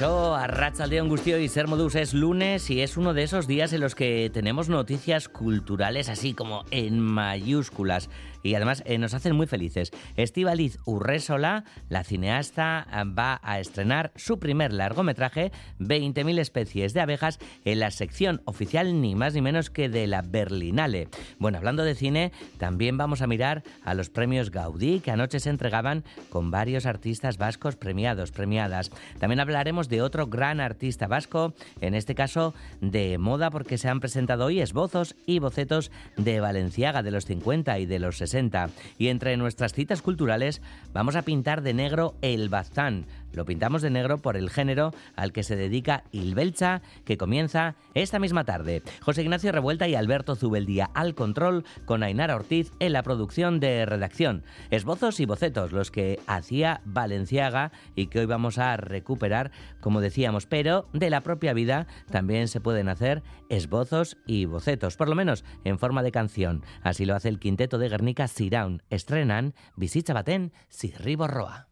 Caixó, Arrachaldeón Gustio y Ser Modus es lunes y es uno de esos días en los que tenemos noticias culturales así como en mayúsculas y además eh, nos hacen muy felices. Estivaliz Urresola, la cineasta, va a estrenar su primer largometraje, 20.000 especies de abejas, en la sección oficial ni más ni menos que de la Berlinale. Bueno, hablando de cine, también vamos a mirar a los premios Gaudí que anoche se entregaban con varios artistas vascos premiados, premiadas. También hablaremos de otro gran artista vasco, en este caso de moda porque se han presentado hoy esbozos y bocetos de Valenciaga de los 50 y de los 60. Y entre nuestras citas culturales vamos a pintar de negro el Bazán, lo pintamos de negro por el género al que se dedica Ilbelcha, que comienza esta misma tarde. José Ignacio Revuelta y Alberto Zubeldía al control, con Ainara Ortiz en la producción de redacción. Esbozos y bocetos, los que hacía Valenciaga y que hoy vamos a recuperar, como decíamos, pero de la propia vida también se pueden hacer esbozos y bocetos, por lo menos en forma de canción. Así lo hace el quinteto de Guernica Siraun. Estrenan Visita Batén, Sirribo Roa.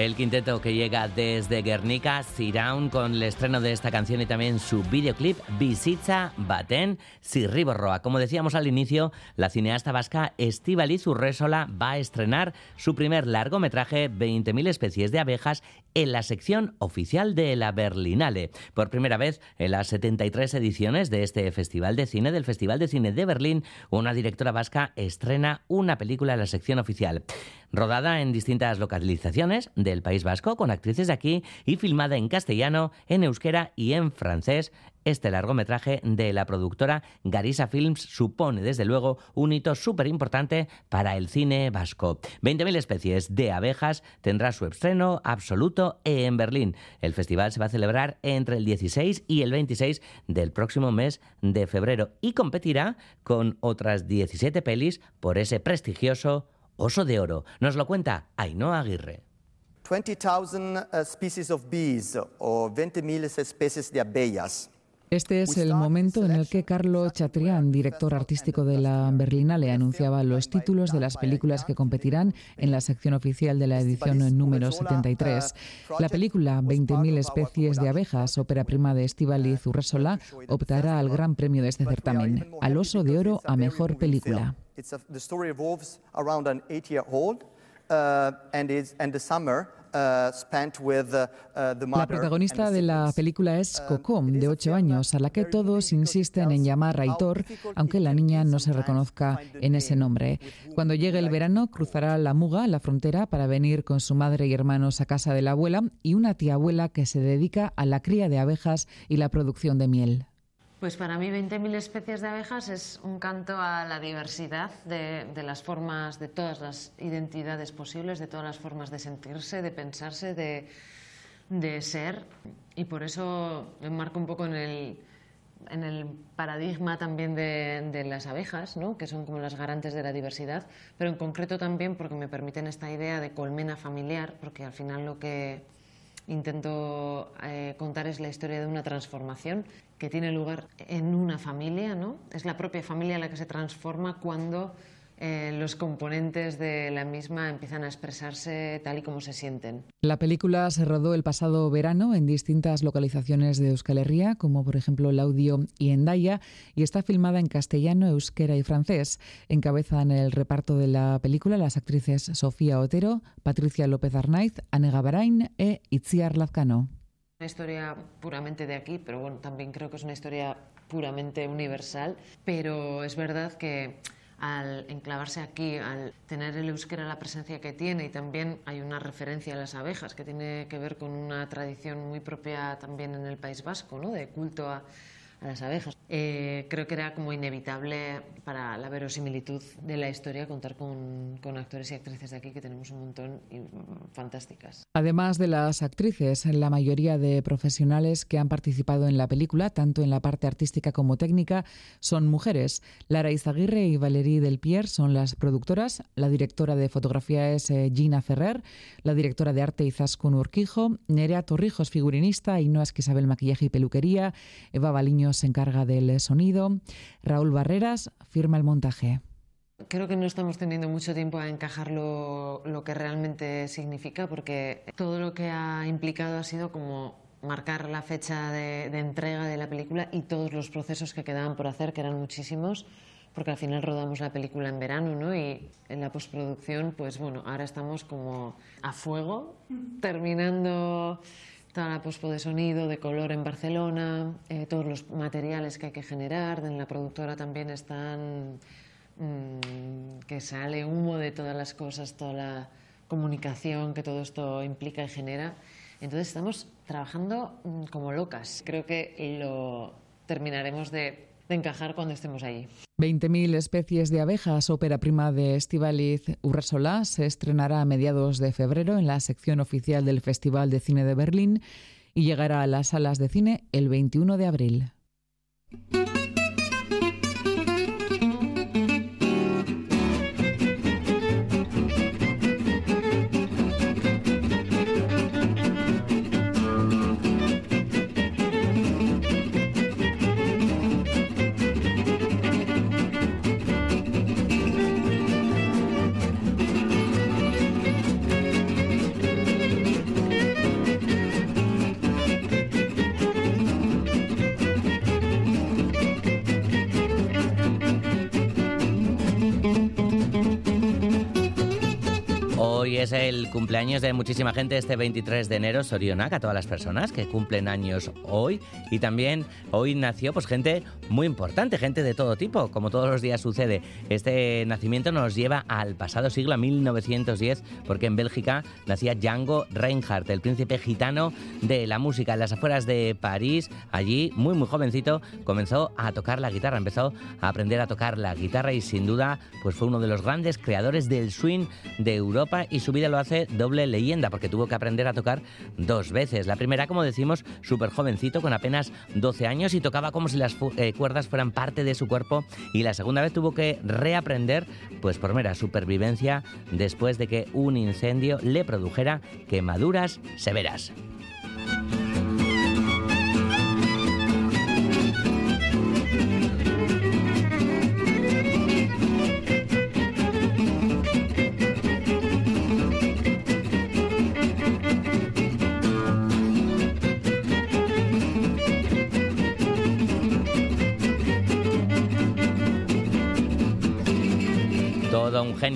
El quinteto que llega desde Guernica, Siraun, con el estreno de esta canción y también su videoclip Visita Baten Sirriborroa. Como decíamos al inicio, la cineasta vasca Estíbaliz Urresola va a estrenar su primer largometraje 20.000 especies de abejas en la sección oficial de la Berlinale. Por primera vez en las 73 ediciones de este Festival de Cine, del Festival de Cine de Berlín, una directora vasca estrena una película en la sección oficial rodada en distintas localizaciones del País Vasco con actrices de aquí y filmada en castellano, en euskera y en francés. Este largometraje de la productora Garisa Films supone desde luego un hito súper importante para el cine vasco. 20.000 especies de abejas tendrá su estreno absoluto en Berlín. El festival se va a celebrar entre el 16 y el 26 del próximo mes de febrero y competirá con otras 17 pelis por ese prestigioso Oso de Oro. Nos lo cuenta Ainhoa Aguirre. 20.000 uh, species of bees o 20.000 especies de abejas. Este es el momento en el que Carlo Chatrian, director artístico de la Berlinale, anunciaba los títulos de las películas que competirán en la sección oficial de la edición número 73. La película 20.000 especies de abejas, ópera prima de Estivaliz Urresola, optará al gran premio de este certamen, al Oso de Oro a Mejor Película. It's a, the story revolves around an eight-year-old, uh, and and the summer Uh, spent with, uh, la protagonista de la película es Coco, de 8 años, a la que todos insisten en llamar Aitor, aunque la niña no se reconozca en ese nombre. Cuando llegue el verano, cruzará la Muga, la frontera, para venir con su madre y hermanos a casa de la abuela y una tía abuela que se dedica a la cría de abejas y la producción de miel. Pues para mí 20.000 especies de abejas es un canto a la diversidad de, las formas, de todas las identidades posibles, de todas las formas de sentirse, de pensarse, de, ser. Y por eso enmarco un poco en el, paradigma también de, de, las abejas, ¿no? que son como las garantes de la diversidad, pero en concreto también porque me permiten esta idea de colmena familiar, porque al final lo que intento eh, contar es la historia de una transformación que tiene lugar en una familia, ¿no? Es la propia familia la que se transforma cuando eh, los componentes de la misma empiezan a expresarse tal y como se sienten. La película se rodó el pasado verano en distintas localizaciones de Euskal Herria, como por ejemplo Laudio y Endaya, y está filmada en castellano, euskera y francés. Encabezan el reparto de la película las actrices Sofía Otero, Patricia López Arnaiz, Anne Gabarain e Itziar Lazcano. Una historia puramente de aquí, pero bueno, también creo que es una historia puramente universal, pero es verdad que al enclavarse aquí, al tener el euskera la presencia que tiene y también hay una referencia a las abejas que tiene que ver con una tradición muy propia también en el País Vasco, ¿no? de culto a, a las abejas. Eh, creo que era como inevitable para la verosimilitud de la historia contar con, con, actores y actrices de aquí, que tenemos un montón y mm, fantásticas. Además de las actrices, la mayoría de profesionales que han participado en la película, tanto en la parte artística como técnica, son mujeres. Lara Izaguirre y Valerie Del son las productoras, la directora de fotografía es eh, Gina Ferrer, la directora de arte Izaskun Urquijo, Nerea Torrijos, figurinista, y Noas Isabel Maquillaje y Peluquería, Eva Baliño se encarga del sonido. Raúl Barreras firma el montaje. Creo que no estamos teniendo mucho tiempo a encajar lo, que realmente significa, porque todo lo que ha implicado ha sido como marcar la fecha de, entrega de la película y todos los procesos que quedaban por hacer, que eran muchísimos, porque al final rodamos la película en verano, ¿no? Y en la postproducción, pues bueno, ahora estamos como a fuego, terminando toda la pospo de sonido, de color en Barcelona, eh, todos los materiales que hay que generar. En la productora también están mm, que sale humo de todas las cosas, toda la comunicación que todo esto implica y genera. Entonces estamos trabajando mm, como locas. Creo que lo terminaremos de de encajar cuando estemos allí. 20.000 especies de abejas, ópera prima de Estivaliz Urresola, se estrenará a mediados de febrero en la sección oficial del Festival de Cine de Berlín y llegará a las salas de cine el 21 de abril. Hoy es el cumpleaños de muchísima gente este 23 de enero, Sorionac, a todas las personas que cumplen años hoy. Y también hoy nació pues gente muy importante, gente de todo tipo, como todos los días sucede. Este nacimiento nos lleva al pasado siglo, a 1910, porque en Bélgica nacía Django Reinhardt, el príncipe gitano de la música. En las afueras de París, allí, muy muy jovencito, comenzó a tocar la guitarra, empezó a aprender a tocar la guitarra y sin duda pues fue uno de los grandes creadores del swing de Europa y su vida lo hace doble leyenda porque tuvo que aprender a tocar dos veces. La primera, como decimos, súper jovencito, con apenas 12 años y tocaba como si las eh, cuerdas fueran parte de su cuerpo y la segunda vez tuvo que reaprender pues por mera supervivencia después de que un incendio le produjera quemaduras severas.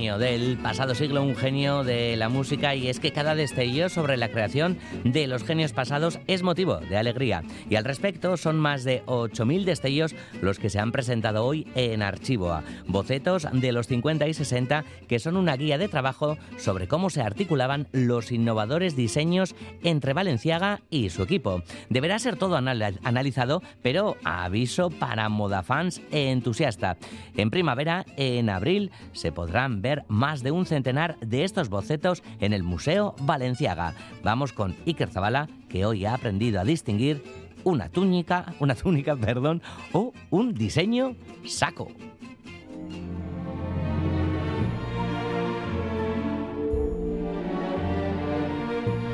Genio del pasado siglo, un genio de la música y es que cada destello sobre la creación de los genios pasados es motivo de alegría. Y al respecto son más de 8.000 destellos los que se han presentado hoy en Archivoa, bocetos de los 50 y 60 que son una guía de trabajo sobre cómo se articulaban los innovadores diseños entre Valenciaga y su equipo. Deberá ser todo analizado, pero aviso para modafans entusiasta. En primavera, en abril, se podrá podrán ver más de un centenar de estos bocetos en el Museo Valenciaga. Vamos con Iker Zabala, que hoy ha aprendido a distinguir una túnica, una túnica, perdón, o un diseño saco.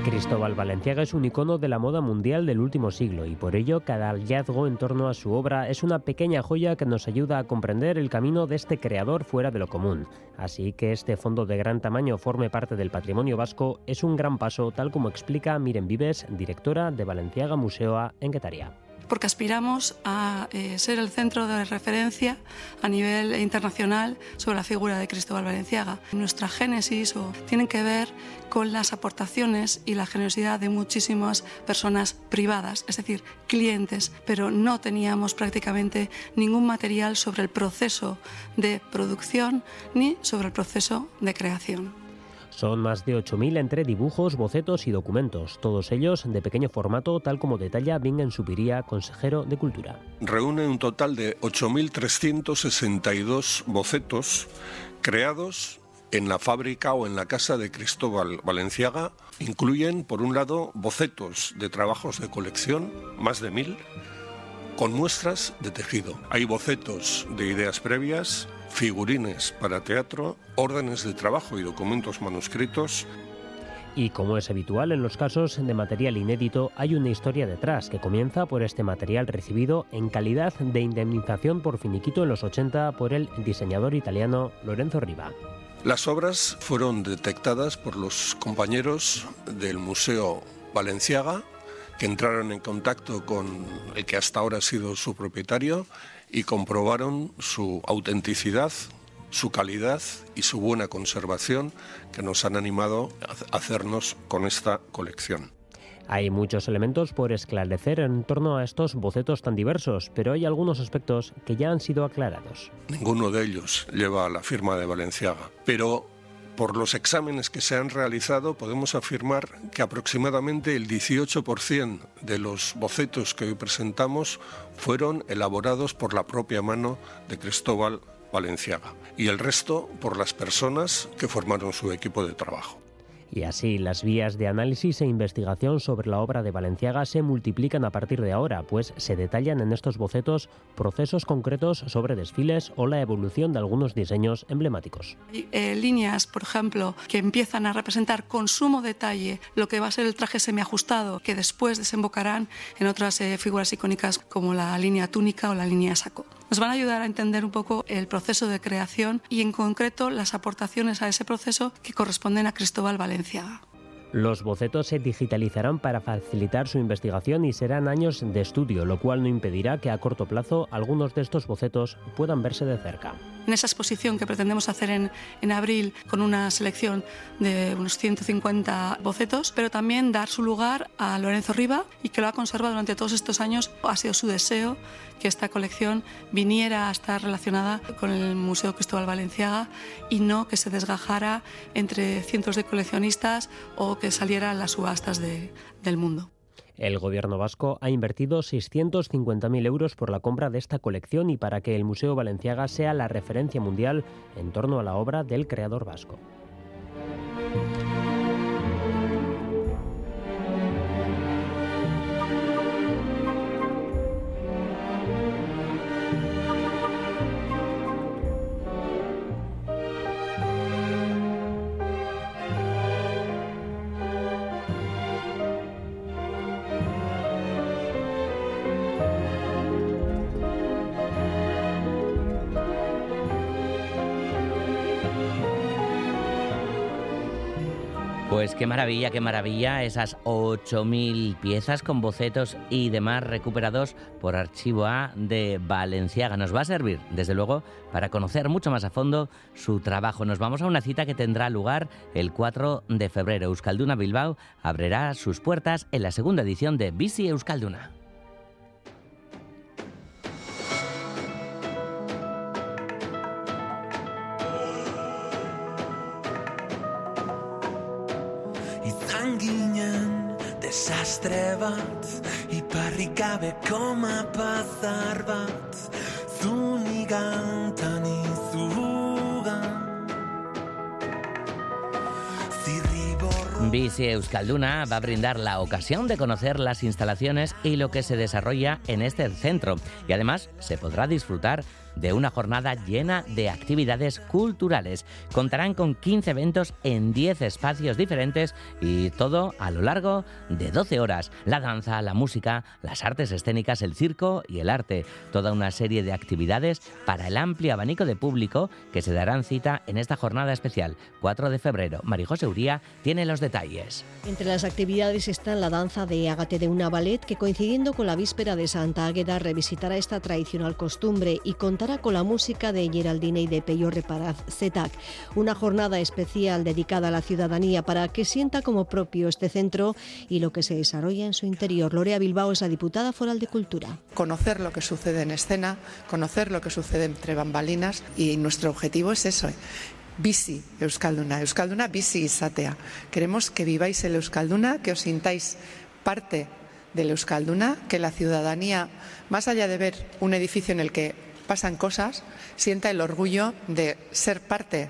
Cristóbal Valenciaga es un icono de la moda mundial del último siglo y por ello cada hallazgo en torno a su obra es una pequeña joya que nos ayuda a comprender el camino de este creador fuera de lo común. Así que este fondo de gran tamaño forme parte del patrimonio vasco es un gran paso tal como explica Miren Vives, directora de Valenciaga Museo en Guetaria porque aspiramos a eh, ser el centro de referencia a nivel internacional sobre la figura de Cristóbal Valenciaga. Nuestra génesis o, tienen que ver con las aportaciones y la generosidad de muchísimas personas privadas, es decir, clientes, pero no teníamos prácticamente ningún material sobre el proceso de producción ni sobre el proceso de creación. Son más de 8.000 entre dibujos, bocetos y documentos, todos ellos de pequeño formato, tal como detalla Bingen Subiría, consejero de Cultura. Reúne un total de 8.362 bocetos creados en la fábrica o en la casa de Cristóbal Valenciaga. Incluyen, por un lado, bocetos de trabajos de colección, más de mil, con muestras de tejido. Hay bocetos de ideas previas, figurines para teatro, órdenes de trabajo y documentos manuscritos. Y como es habitual en los casos de material inédito, hay una historia detrás que comienza por este material recibido en calidad de indemnización por finiquito en los 80 por el diseñador italiano Lorenzo Riva. Las obras fueron detectadas por los compañeros del Museo Valenciaga, que entraron en contacto con el que hasta ahora ha sido su propietario y comprobaron su autenticidad, su calidad y su buena conservación que nos han animado a hacernos con esta colección. Hay muchos elementos por esclarecer en torno a estos bocetos tan diversos, pero hay algunos aspectos que ya han sido aclarados. Ninguno de ellos lleva la firma de Valenciaga, pero por los exámenes que se han realizado podemos afirmar que aproximadamente el 18% de los bocetos que hoy presentamos fueron elaborados por la propia mano de Cristóbal Valenciaga y el resto por las personas que formaron su equipo de trabajo. Y así las vías de análisis e investigación sobre la obra de Valenciaga se multiplican a partir de ahora, pues se detallan en estos bocetos procesos concretos sobre desfiles o la evolución de algunos diseños emblemáticos. Hay eh, líneas, por ejemplo, que empiezan a representar con sumo detalle lo que va a ser el traje semiajustado, que después desembocarán en otras eh, figuras icónicas como la línea túnica o la línea saco nos van a ayudar a entender un poco el proceso de creación y en concreto las aportaciones a ese proceso que corresponden a Cristóbal Valenciaga. Los bocetos se digitalizarán para facilitar su investigación y serán años de estudio, lo cual no impedirá que a corto plazo algunos de estos bocetos puedan verse de cerca. en esa exposición que pretendemos hacer en, en, abril con una selección de unos 150 bocetos, pero también dar su lugar a Lorenzo Riva y que lo ha conservado durante todos estos años. Ha sido su deseo que esta colección viniera a estar relacionada con el Museo Cristóbal Valenciaga y no que se desgajara entre cientos de coleccionistas o que saliera a las subastas de, del mundo. El gobierno vasco ha invertido 650.000 euros por la compra de esta colección y para que el Museo Valenciaga sea la referencia mundial en torno a la obra del creador vasco. Pues qué maravilla, qué maravilla, esas 8.000 piezas con bocetos y demás recuperados por Archivo A de Valenciaga. Nos va a servir, desde luego, para conocer mucho más a fondo su trabajo. Nos vamos a una cita que tendrá lugar el 4 de febrero. Euskalduna Bilbao abrirá sus puertas en la segunda edición de Bici Euskalduna. Desastre bat Iparrik gabe koma pazar bat Zunigantan izugan Bici Euskalduna va a brindar la ocasión de conocer las instalaciones y lo que se desarrolla en este centro. Y además se podrá disfrutar de una jornada llena de actividades culturales. Contarán con 15 eventos en 10 espacios diferentes y todo a lo largo de 12 horas. La danza, la música, las artes escénicas, el circo y el arte. Toda una serie de actividades para el amplio abanico de público que se darán cita en esta jornada especial, 4 de febrero. Marijose Uría tiene los detalles. Entre las actividades están la danza de Agate de una ballet que coincidiendo con la víspera de Santa Águeda revisitará esta tradicional costumbre y con la música de Geraldine y de Peyo Reparaz Zetac. Una jornada especial dedicada a la ciudadanía para que sienta como propio este centro y lo que se desarrolla en su interior. Lorea Bilbao es la diputada foral de Cultura. Conocer lo que sucede en escena, conocer lo que sucede entre bambalinas y nuestro objetivo es eso, bici Euskalduna, Euskalduna bici izatea. Queremos que viváis el Euskalduna, que os sintáis parte del Euskalduna, que la ciudadanía, más allá de ver un edificio en el que pasan cosas, sienta el orgullo de ser parte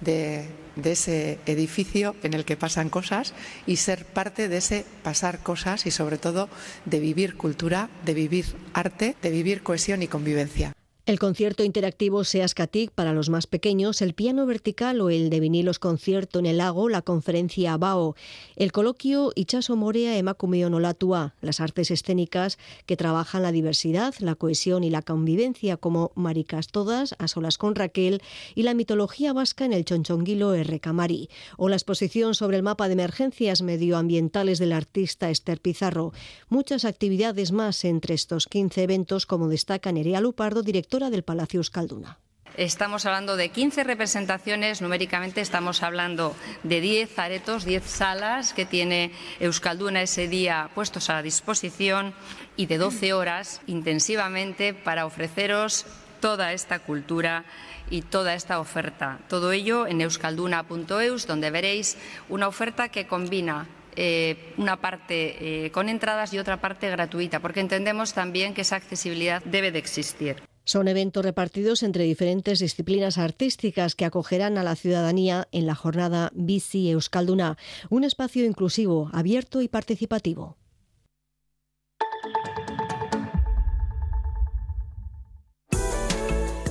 de, ese edificio en el que pasan cosas y ser parte de ese pasar cosas y sobre todo de vivir cultura, de vivir arte, de vivir cohesión y convivencia. El concierto interactivo Seascatic para los más pequeños, el piano vertical o el de vinilos concierto en el lago, la conferencia BAO, el coloquio Ichaso Morea Emakumeo Nolatua, las artes escénicas que trabajan la diversidad, la cohesión y la convivencia como Maricas Todas, a solas con Raquel y la mitología vasca en el Chonchonguilo R. Camari, o la exposición sobre el mapa de emergencias medioambientales del artista Esther Pizarro. Muchas actividades más entre estos 15 eventos, como destaca Nerea Lupardo, director del Palacio Euskalduna. Estamos hablando de 15 representaciones, numéricamente estamos hablando de 10 aretos, 10 salas que tiene Euskalduna ese día puestos a disposición y de 12 horas intensivamente para ofreceros toda esta cultura y toda esta oferta. Todo ello en euskalduna.eus, donde veréis una oferta que combina eh, una parte eh, con entradas y otra parte gratuita, porque entendemos también que esa accesibilidad debe de existir. Son eventos repartidos entre diferentes disciplinas artísticas que acogerán a la ciudadanía en la jornada Bici Euskalduna, un espacio inclusivo, abierto y participativo.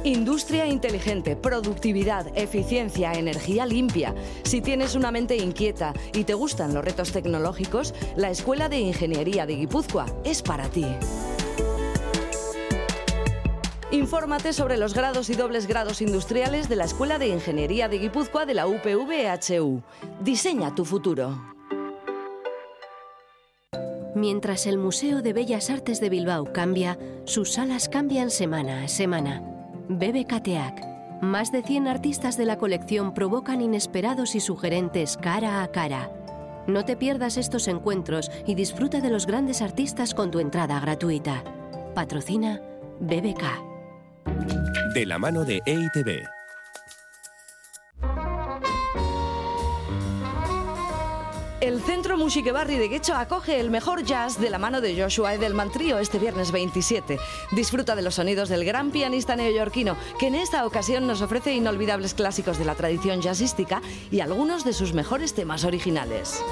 Industria inteligente, productividad, eficiencia, energía limpia. Si tienes una mente inquieta y te gustan los retos tecnológicos, la Escuela de Ingeniería de Guipúzcoa es para ti. Infórmate sobre los grados y dobles grados industriales de la Escuela de Ingeniería de Guipúzcoa de la UPVHU. Diseña tu futuro. Mientras el Museo de Bellas Artes de Bilbao cambia, sus salas cambian semana a semana. BBKTEAC, Más de 100 artistas de la colección provocan inesperados y sugerentes cara a cara. No te pierdas estos encuentros y disfruta de los grandes artistas con tu entrada gratuita. Patrocina BBK. De la mano de EITB. El Centro Musique Barri de Guecho acoge el mejor jazz de la mano de Joshua Edelman Trio este viernes 27. Disfruta de los sonidos del gran pianista neoyorquino, que en esta ocasión nos ofrece inolvidables clásicos de la tradición jazzística y algunos de sus mejores temas originales.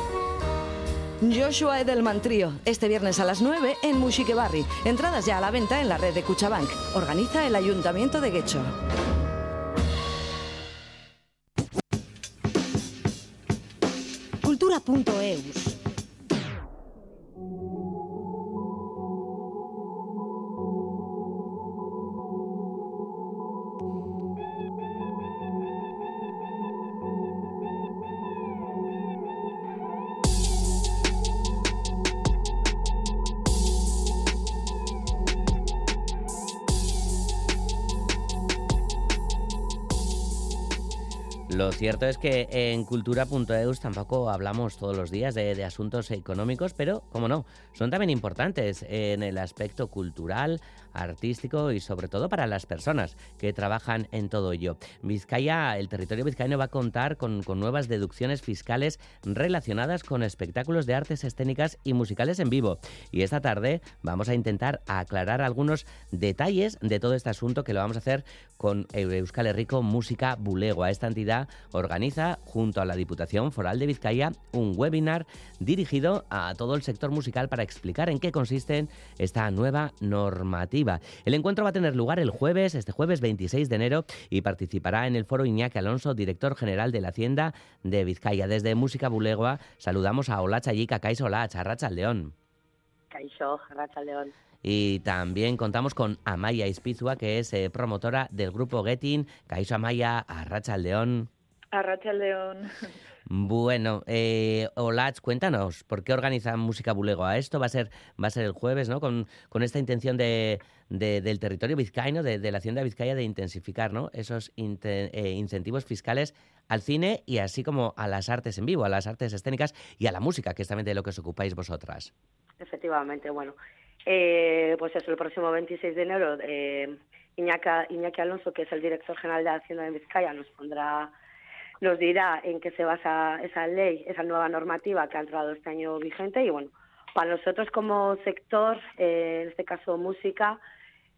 Joshua Edelman Trio, este viernes a las 9 en Musique Barri. Entradas ya a la venta en la red de Cuchabank. Organiza el Ayuntamiento de Guecho. Cultura.eus cierto es que en cultura.eus tampoco hablamos todos los días de, asuntos económicos, pero, como no, son también importantes en el aspecto cultural, artístico y sobre todo para las personas que trabajan en todo ello. Vizcaya, el territorio vizcaíno va a contar con, con nuevas deducciones fiscales relacionadas con espectáculos de artes escénicas y musicales en vivo. Y esta tarde vamos a intentar aclarar algunos detalles de todo este asunto que lo vamos a hacer con Euskal Herriko Música Bulegua. Esta entidad organiza, junto a la Diputación Foral de Vizcaya, un webinar dirigido a todo el sector musical para explicar en qué consiste esta nueva normativa. El encuentro va a tener lugar el jueves, este jueves 26 de enero, y participará en el foro Iñaki Alonso, director general de la Hacienda de Vizcaya. Desde Música Bulegua saludamos a Olacha Yica, Caiso Olach, Arracha León. Caixo, Arracha León. Y también contamos con Amaya Ispizua, que es eh, promotora del grupo Getting. Caiso Amaya, Arracha León. Arracha León. Bueno, eh, Olach, cuéntanos, ¿por qué organizan Música Bulegua? Esto va a ser, va a ser el jueves, ¿no? Con, con esta intención de, de- del territorio vizcaíno, de, de la Hacienda de Vizcaya, de intensificar ¿no? esos inte- eh, incentivos fiscales al cine y así como a las artes en vivo, a las artes escénicas y a la música, que es también de lo que os ocupáis vosotras. Efectivamente, bueno. Eh, pues eso, el próximo 26 de enero, eh, Iñaka- Iñaki Alonso, que es el director general de Hacienda de Vizcaya, nos pondrá, nos dirá en qué se basa esa ley, esa nueva normativa que ha entrado este año vigente. Y bueno, para nosotros como sector, eh, en este caso música,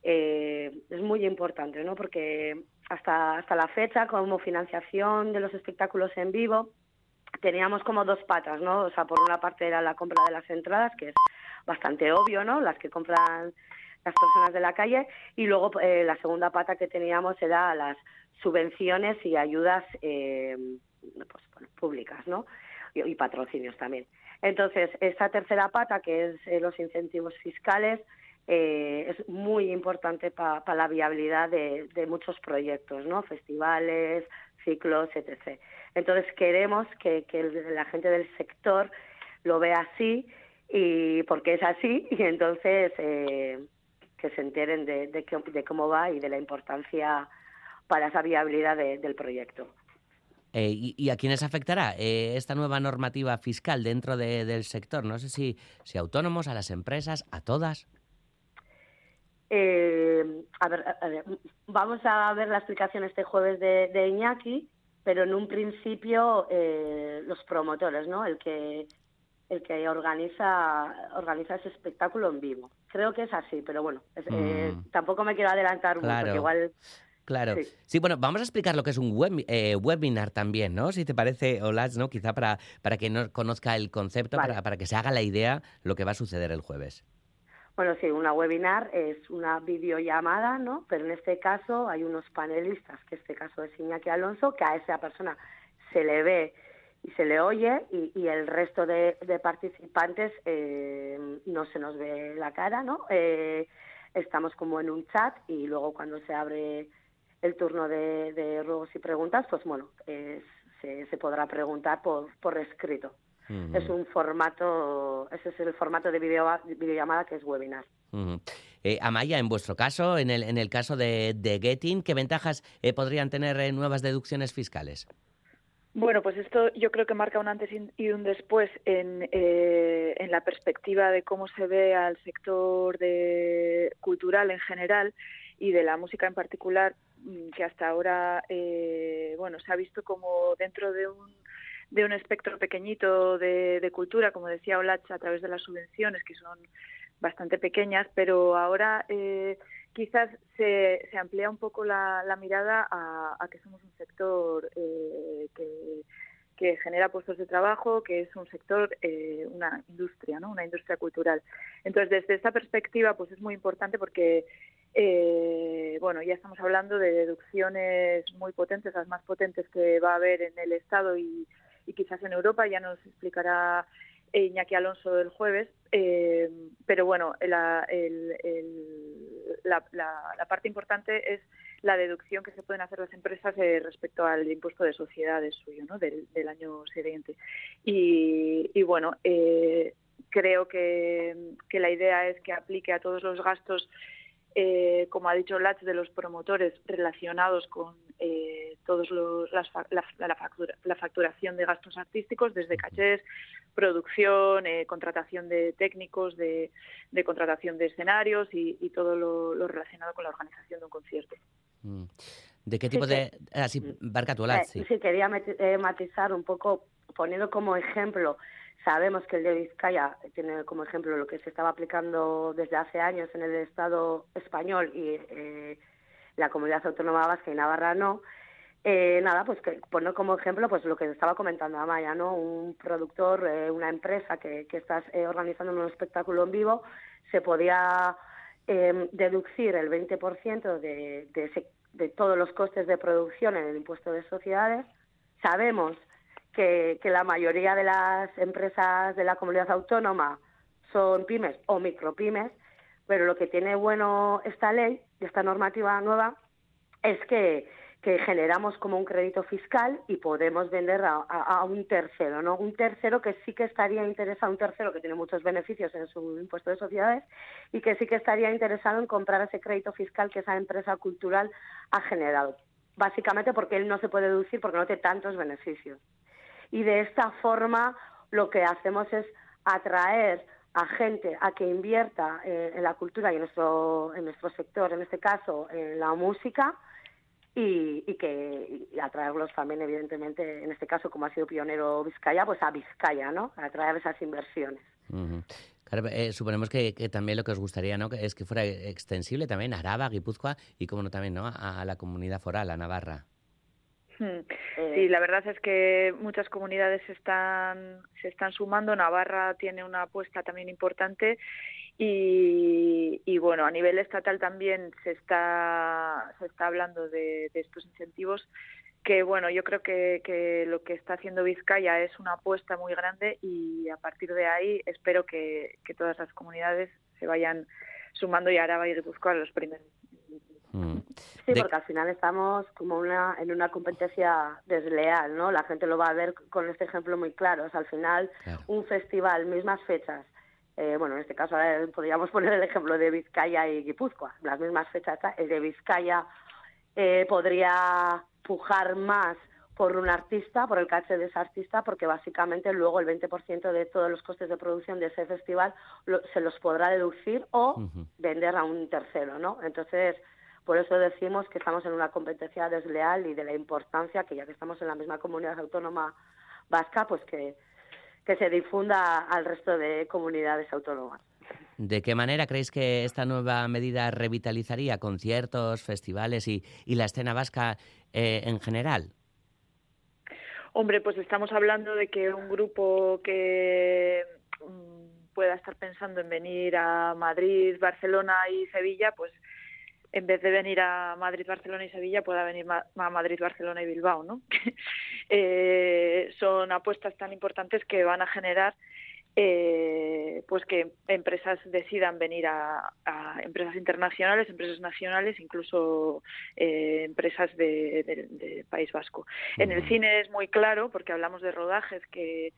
eh, es muy importante, ¿no? Porque hasta, hasta la fecha, como financiación de los espectáculos en vivo, teníamos como dos patas, ¿no? O sea, por una parte era la compra de las entradas, que es bastante obvio, ¿no? Las que compran las personas de la calle, y luego eh, la segunda pata que teníamos era las subvenciones y ayudas eh, pues, públicas, ¿no? Y, patrocinios también. Entonces, esta tercera pata, que es eh, los incentivos fiscales, eh, es muy importante para la viabilidad de, muchos proyectos, ¿no? Festivales, ciclos, etc. Entonces queremos que, la gente del sector lo vea así y porque es así y entonces eh, que se enteren de, de, de cómo va y de la importancia para esa viabilidad de- del proyecto. Eh, y, y a quiénes afectará eh, esta nueva normativa fiscal dentro de- del sector? No sé si, si autónomos, a las empresas, a todas. Eh, a, ver, a ver, vamos a ver la explicación este jueves de, de Iñaki, pero en un principio eh, los promotores, ¿no? El que el que organiza organiza ese espectáculo en vivo. Creo que es así, pero bueno, es- Mm. tampoco me quiero adelantar mucho, Claro. que igual Claro. Sí. Sí. bueno, vamos a explicar lo que es un web- eh, webinar también, ¿no? Si te parece, Olach, ¿no? Quizá para, para que no conozca el concepto, Vale. para, para que se haga la idea lo que va a suceder el jueves. Bueno, sí, una webinar es una videollamada, ¿no? Pero en este caso hay unos panelistas, que este caso es Iñaki Alonso, que a esa persona se le ve y se le oye y, y el resto de, de participantes eh, no se nos ve la cara, ¿no? Eh, estamos como en un chat y luego cuando se abre el turno de, de ruegos y preguntas, pues bueno, eh, se, se podrá preguntar por, por escrito. Es un formato, ese es el formato de video, videollamada que es webinar. Eh, Amaya, en vuestro caso, en el, en el caso de, de Getting, ¿qué ventajas eh, podrían tener eh, nuevas deducciones fiscales? Bueno, pues esto yo creo que marca un antes y un después en, en la perspectiva de cómo se ve al sector de, cultural en general y de la música en particular, que hasta ahora bueno se ha visto como dentro de un de un espectro pequeñito de, de cultura, como decía Olach, a través de las subvenciones, que son bastante pequeñas, pero ahora eh, quizás se, se, amplía un poco la, la mirada a, que somos un sector eh, que, que, genera puestos de trabajo, que es un sector, eh, una industria, ¿no? una industria cultural. Entonces, desde esta perspectiva, pues es muy importante porque, bueno, ya estamos hablando de deducciones muy potentes, las más potentes que va a haber en el Estado y, quizás en Europa, ya nos explicará Iñaki Alonso el jueves, eh, pero bueno, la, la, parte importante es la deducción que se pueden hacer las empresas eh, respecto al impuesto de sociedades suyo, ¿no? del, año siguiente. Y, bueno, eh, creo que, que la idea es que aplique a todos los gastos eh, como ha dicho Latch, de los promotores relacionados con eh, todos los, la, la, facturación de gastos artísticos, desde cachés, producción, eh, contratación de técnicos, de, contratación de escenarios y, todo lo, relacionado con la organización de un concierto. Mm. ¿De qué tipo de...? Ah, sí, Barca, sí. sí, quería matizar un poco, poniendo como ejemplo Sabemos que el de Vizcaya tiene como ejemplo lo que se estaba aplicando desde hace años en el Estado español y eh, la comunidad autónoma vasca y Navarra no. Eh, nada, pues que poner como ejemplo pues lo que estaba comentando Amaya, ¿no? Un productor, eh, una empresa que, que está organizando un espectáculo en vivo, se podía deducir el 20% de, de, de todos los costes de producción en el impuesto de sociedades. Sabemos que, la mayoría de las empresas de la comunidad autónoma son pymes o micropymes, pero lo que tiene bueno esta ley, esta normativa nueva, es que, que generamos como un crédito fiscal y podemos vender a, un tercero, ¿no? Un tercero que sí que estaría interesado, un tercero que tiene muchos beneficios en su impuesto de sociedades y que sí que estaría interesado en comprar ese crédito fiscal que esa empresa cultural ha generado. Básicamente porque él no se puede deducir porque no tiene tantos beneficios y de esta forma lo que hacemos es atraer a gente a que invierta eh, en la cultura y en nuestro, en nuestro sector, en este caso en la música, y, que atraerlos también, evidentemente, en este caso, como ha sido pionero Vizcaya, pues a Vizcaya, ¿no? A atraer esas inversiones. Eh, suponemos que, también lo que os gustaría, ¿no? Es que fuera extensible también a Araba, Guipúzcoa y, como no, también, ¿no? A la comunidad foral, a Navarra. Hmm. Eh, sí, la verdad es que muchas comunidades se están, se están sumando. Navarra tiene una apuesta también importante y, y, bueno, a nivel estatal también se está, se está hablando de, estos incentivos que bueno, yo creo que, que, lo que está haciendo Vizcaya es una apuesta muy grande y a partir de ahí espero que, que todas las comunidades se vayan sumando y Araba y Guipúzcoa los primeros Mm. Sí, porque al final estamos como una, en una competencia desleal, ¿no? La gente lo va a ver con este ejemplo muy claro. al final, un festival, mismas fechas, eh, bueno, en este caso podríamos poner el ejemplo de Vizcaya y Guipúzcoa, las mismas fechas, el de Vizcaya eh, podría pujar más por un artista, por el caché de ese artista, porque básicamente luego el 20% de todos los costes de producción de ese festival se los podrá deducir o vender a un tercero, ¿no? Entonces, por eso decimos que estamos en una competencia desleal y de la importancia que ya que estamos en la misma comunidad autónoma vasca, pues que, que se difunda al resto de comunidades autónomas. ¿De qué manera creéis que esta nueva medida revitalizaría conciertos, festivales y, y la escena vasca eh, en general? Hombre, pues estamos hablando de que un grupo que mm, pueda estar pensando en venir a Madrid, Barcelona y Sevilla, pues en vez de venir a Madrid, Barcelona y Sevilla, pueda venir a Madrid, Barcelona y Bilbao, ¿no? Eh, son apuestas tan importantes que van a generar eh, pues que empresas decidan venir a, empresas internacionales, empresas nacionales, incluso eh, empresas de, País Vasco. En el cine es muy claro, porque hablamos de rodajes que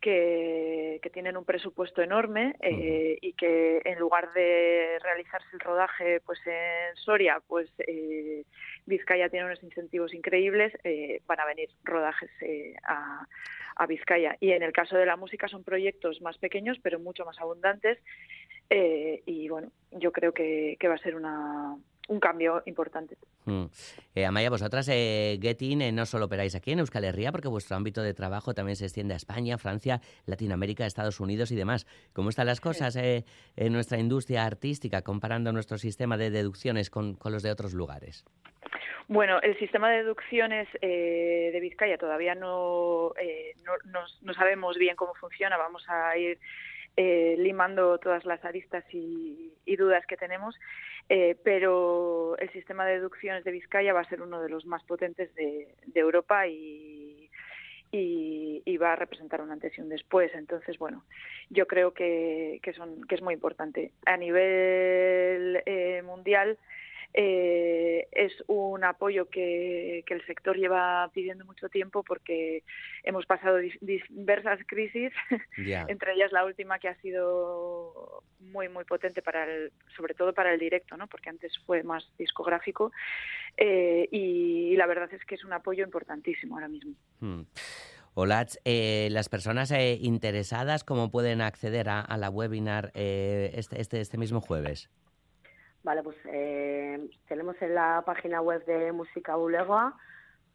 que, tienen un presupuesto enorme eh, y que en lugar de realizarse el rodaje pues en Soria, pues eh, Vizcaya tiene unos incentivos increíbles, eh, van a venir rodajes a, a, Vizcaya. Y en el caso de la música son proyectos más pequeños, pero mucho más abundantes. y bueno, yo creo que va a ser una, un cambio importante. Mm. Eh, Amaya, vosotras, eh, Getting, eh, no solo operáis aquí en Euskal Herria, porque vuestro ámbito de trabajo también se extiende a España, Francia, Latinoamérica, Estados Unidos y demás. ¿Cómo están las cosas eh, en nuestra industria artística comparando nuestro sistema de deducciones con, con los de otros lugares? Bueno, el sistema de deducciones de Vizcaya todavía no, no, no, sabemos bien cómo funciona. Vamos a ir limando todas las aristas y, y dudas que tenemos. Eh, pero el sistema de deducciones de Vizcaya va a ser uno de los más potentes de, Europa y, y, va a representar un antes y un después. Entonces, bueno, yo creo que, que, son, que es muy importante. A nivel eh, mundial, eh, es un apoyo que, el sector lleva pidiendo mucho tiempo porque hemos pasado diversas crisis, entre ellas la última que ha sido muy muy potente para el, sobre todo para el directo, ¿no? Porque antes fue más discográfico eh, y, la verdad es que es un apoyo importantísimo ahora mismo. Hmm. Hola, eh, las personas eh, interesadas, ¿cómo pueden acceder a, la webinar este, este, este mismo jueves? Vale, pues eh, tenemos en la página web de Música Bulegua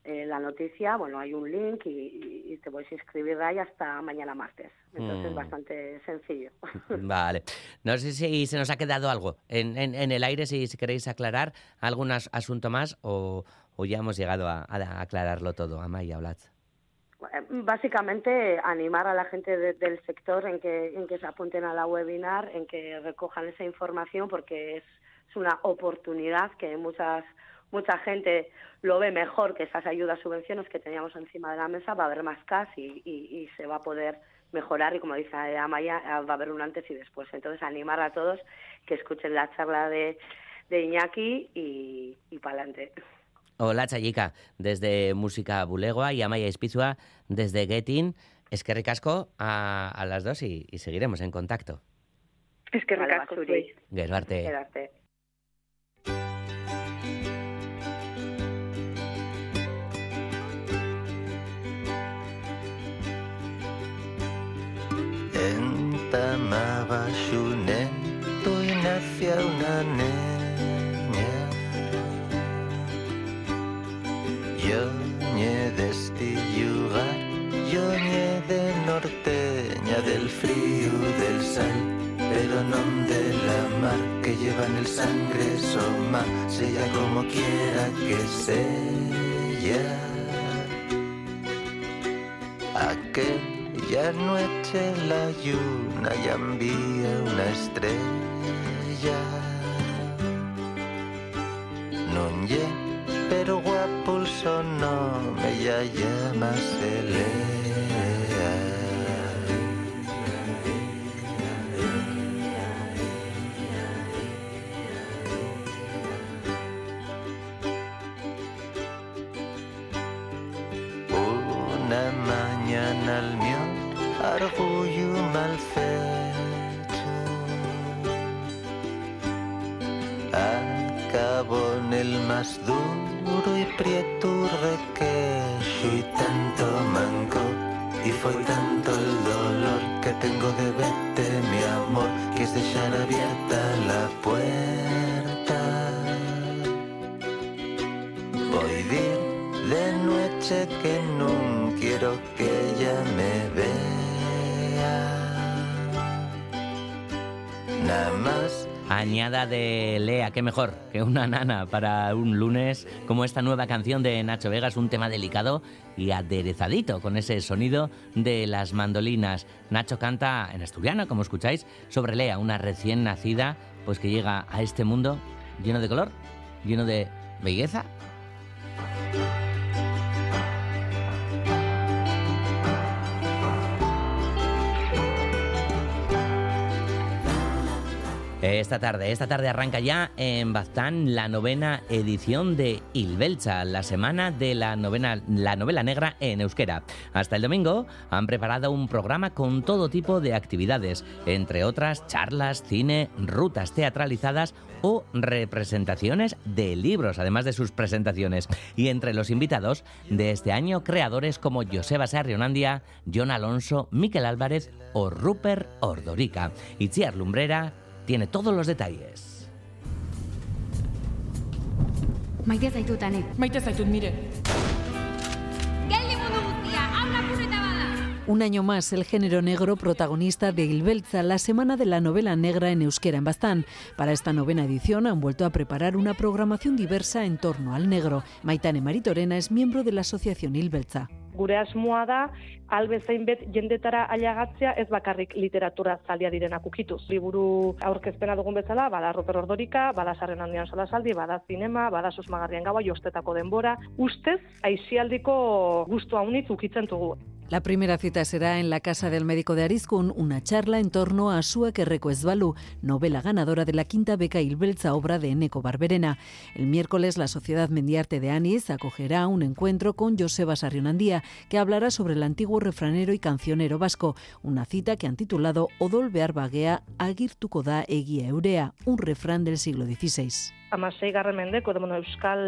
eh, la noticia, bueno, hay un link y, te puedes inscribir ahí hasta mañana martes. Entonces es mm. bastante sencillo. Vale. No sé si se nos ha quedado algo en, en, el aire, si, queréis aclarar algún asunto más o, ya hemos llegado a, aclararlo todo, Amaya Olatz. Eh, básicamente animar a la gente del sector en que, en que se apunten a la webinar, en que recojan esa información porque es es una oportunidad que muchas mucha gente lo ve mejor que esas ayudas subvenciones que teníamos encima de la mesa, va a haber más CAS y, y, se va a poder mejorar y como dice Amaya, va a haber un antes y después. Entonces animar a todos que escuchen la charla de, de Iñaki y, y para adelante. Hola Chayika, desde Música Bulegua y Amaya Espizua desde Getting. Es que ricasco a, a las dos y, seguiremos en contacto. Es que ricasco. Gerbarte. amaba una niña. Yo ñe de este lugar, yo ñe de norteña, del frío, del sal, pero no de la mar que lleva en el sangre soma, sea como quiera que sea. Aquel ya noche la luna ya envía una estrella. No De Lea, qué mejor que una nana para un lunes como esta nueva canción de Nacho Vegas, un tema delicado y aderezadito con ese sonido de las mandolinas. Nacho canta en asturiano, como escucháis, sobre Lea, una recién nacida, pues que llega a este mundo lleno de color, lleno de belleza Esta tarde, esta tarde arranca ya en Baztán la novena edición de Ilbelcha, la semana de la novena, la novela negra en euskera. Hasta el domingo han preparado un programa con todo tipo de actividades, entre otras charlas, cine, rutas teatralizadas o representaciones de libros, además de sus presentaciones. Y entre los invitados de este año, creadores como Joseba Sarrionandia, John Alonso, Miquel Álvarez o Rupert Ordorica. Itziar Lumbrera tiene todos los detalles. Maite zaitut, ane. Maite zaitut, mire. Un año más, el género negro protagonista de Ilbelza, la semana de la novela negra en euskera en Baztán. Para esta novena edición han vuelto a preparar una programación diversa en torno al negro. Maitane Maritorena es miembro de la asociación Ilbelza. Gure asmoa da albezain bet jendetara ailegatzea ez bakarrik literatura zalia direnak ukituz. Liburu aurkezpena dugun bezala, bada Roper Ordorika, bada Sarren handian solasaldi, bada zinema, bada susmagarrien gaua, jostetako denbora. Ustez, aizialdiko guztua unitz ukitzen dugu. La primera cita será en la Casa del Médico de Arizcun, una charla en torno a Suak Erreko Esbalu, novela ganadora de la quinta beca Ilbelza, obra de Eneco Barberena. El miércoles, la Sociedad Mendiarte de Anis acogerá un encuentro con Joseba Sarrionandía, que hablará sobre el antiguo refranero y cancionero vasco, una cita que han titulado Odol behar bagea agirtuko da egia eurea, un refrán del siglo XVI. Amasei garren mendeko, edo, bueno, euskal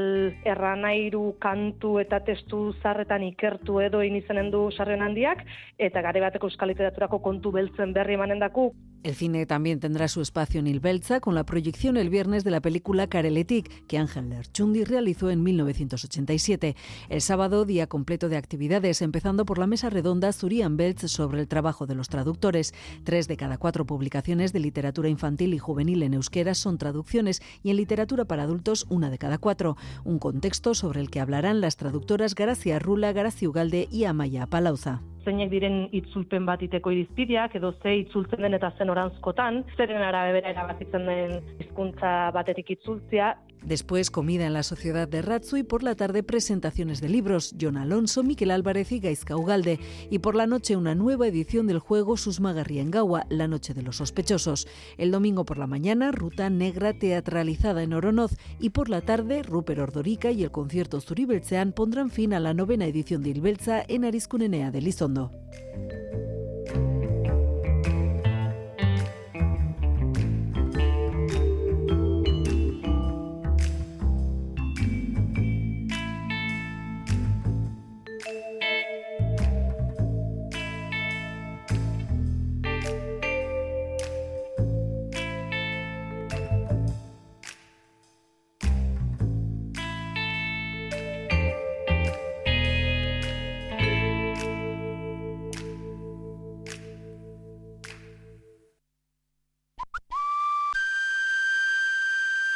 erranairu kantu eta testu zarretan ikertu edo inizenen du sarren handiak, eta gare bateko euskal literaturako kontu beltzen berri emanen daku. El cine también tendrá su espacio en Ilbelza con la proyección el viernes de la película Kareletik, que Ángel Lerchundi realizó en 1987. El sábado, día completo de actividades, empezando por la mesa redonda Zurian Belz sobre el trabajo de los traductores. Tres de cada cuatro publicaciones de literatura infantil y juvenil en euskera son traducciones y en literatura para adultos una de cada cuatro. Un contexto sobre el que hablarán las traductoras Gracia Rula, Gracia Ugalde y Amaya Palauza. Zeinek diren itzulpen bat iteko irizpideak, edo ze itzultzen den eta zen orantzkotan, zeren arabera erabazitzen den hizkuntza batetik itzultzia, Después, comida en la Sociedad de Ratzu y por la tarde presentaciones de libros, John Alonso, Miquel Álvarez y Gaizka Ugalde. Y por la noche una nueva edición del juego Susmagarri en Gaua, La Noche de los Sospechosos. El domingo por la mañana, Ruta Negra teatralizada en Oronoz. Y por la tarde, Rupert Ordorica y el concierto Zuribeltzean pondrán fin a la novena edición de Ilbelza en Arizcunenea de Lizondo.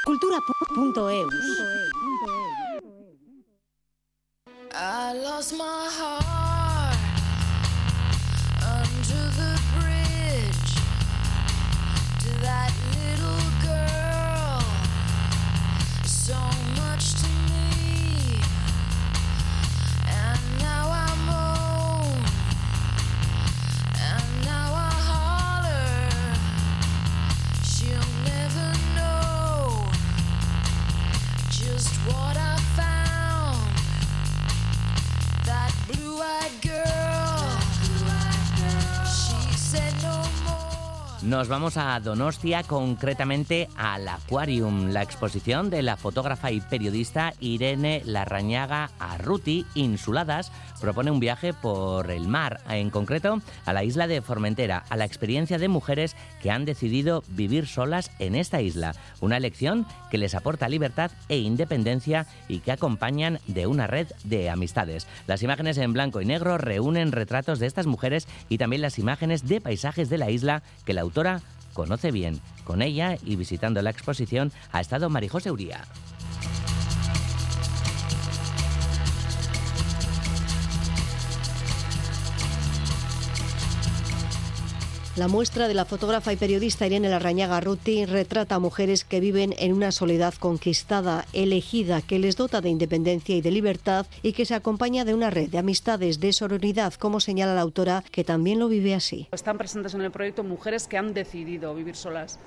Cultura.eus. I lost my heart Nos vamos a Donostia, concretamente al Aquarium, la exposición de la fotógrafa y periodista Irene Larrañaga Arruti, Insuladas, propone un viaje por el mar, en concreto a la isla de Formentera, a la experiencia de mujeres que han decidido vivir solas en esta isla, una elección que les aporta libertad e independencia y que acompañan de una red de amistades. Las imágenes en blanco y negro reúnen retratos de estas mujeres y también las imágenes de paisajes de la isla que la autora conoce bien. Con ella y visitando la exposición ha estado Marijose Uría. La muestra de la fotógrafa y periodista Irene Larrañaga Ruti retrata a mujeres que viven en una soledad conquistada, elegida, que les dota de independencia y de libertad y que se acompaña de una red de amistades, de sororidad, como señala la autora, que también lo vive así. Están presentes en el proyecto mujeres que han decidido vivir solas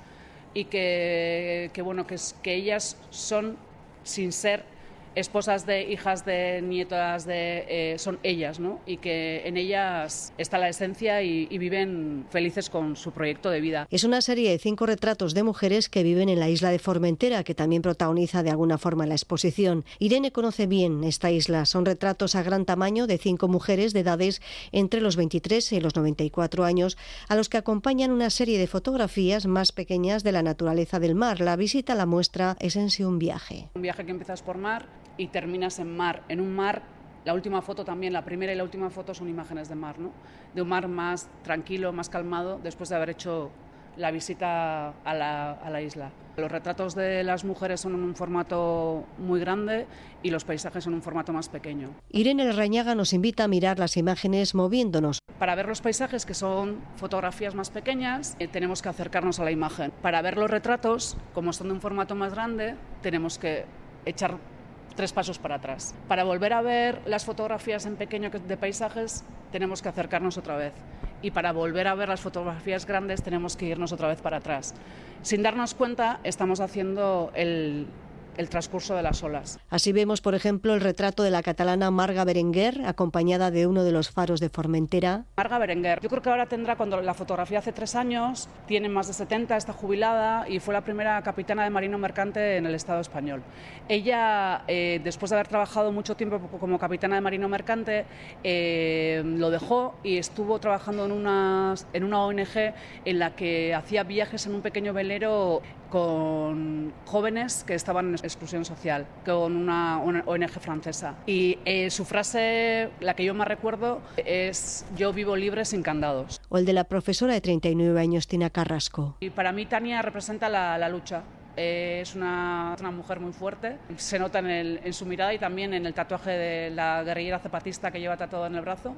y que, bueno, que ellas son, sin ser esposas de hijas de nietas de eh, son ellas no y que en ellas está la esencia y, y viven felices con su proyecto de vida Es una serie de cinco retratos de mujeres que viven en la isla de Formentera, que también protagoniza de alguna forma la exposición. Irene conoce bien esta isla. Son retratos a gran tamaño de cinco mujeres de edades entre los 23 y los 94 años, a los que acompañan una serie de fotografías más pequeñas de la naturaleza del mar. La visita a la muestra es en sí un viaje. un viaje que empiezas por mar y terminas en mar en un mar la última foto también la primera y la última foto son imágenes de mar no de un mar más tranquilo más calmado después de haber hecho la visita a la, a la isla. Los retratos de las mujeres son en un formato muy grande y los paisajes en un formato más pequeño. Irene Larrañaga nos invita a mirar las imágenes moviéndonos. Para ver los paisajes, que son fotografías más pequeñas, eh, tenemos que acercarnos a la imagen. Para ver los retratos, como son de un formato más grande, tenemos que echar tres pasos para atrás. Para volver a ver las fotografías en pequeño que- de paisajes, tenemos que acercarnos otra vez. Y para volver a ver las fotografías grandes, tenemos que irnos otra vez para atrás. Sin darnos cuenta, estamos haciendo el, el transcurso de las olas. Así vemos, por ejemplo, el retrato de la catalana Marga Berenguer, acompañada de uno de los faros de Formentera. Marga Berenguer. Yo creo que ahora tendrá, cuando la fotografía hace tres años, tiene más de 70, está jubilada y fue la primera capitana de marino mercante en el Estado español. Ella, eh, después de haber trabajado mucho tiempo como capitana de marino mercante, eh, lo dejó y estuvo trabajando en una, en una ONG en la que hacía viajes en un pequeño velero con jóvenes que estaban en exclusión social, con una ONG francesa. Y eh, su frase, la que yo más recuerdo, es yo vivo libre sin candados. O el de la profesora de 39 años, Tina Carrasco. Y para mí Tania representa la, la lucha. Eh, es una, una mujer muy fuerte, se nota en, el- en su mirada y también en el tatuaje de la guerrillera zapatista que lleva tatuado en el brazo.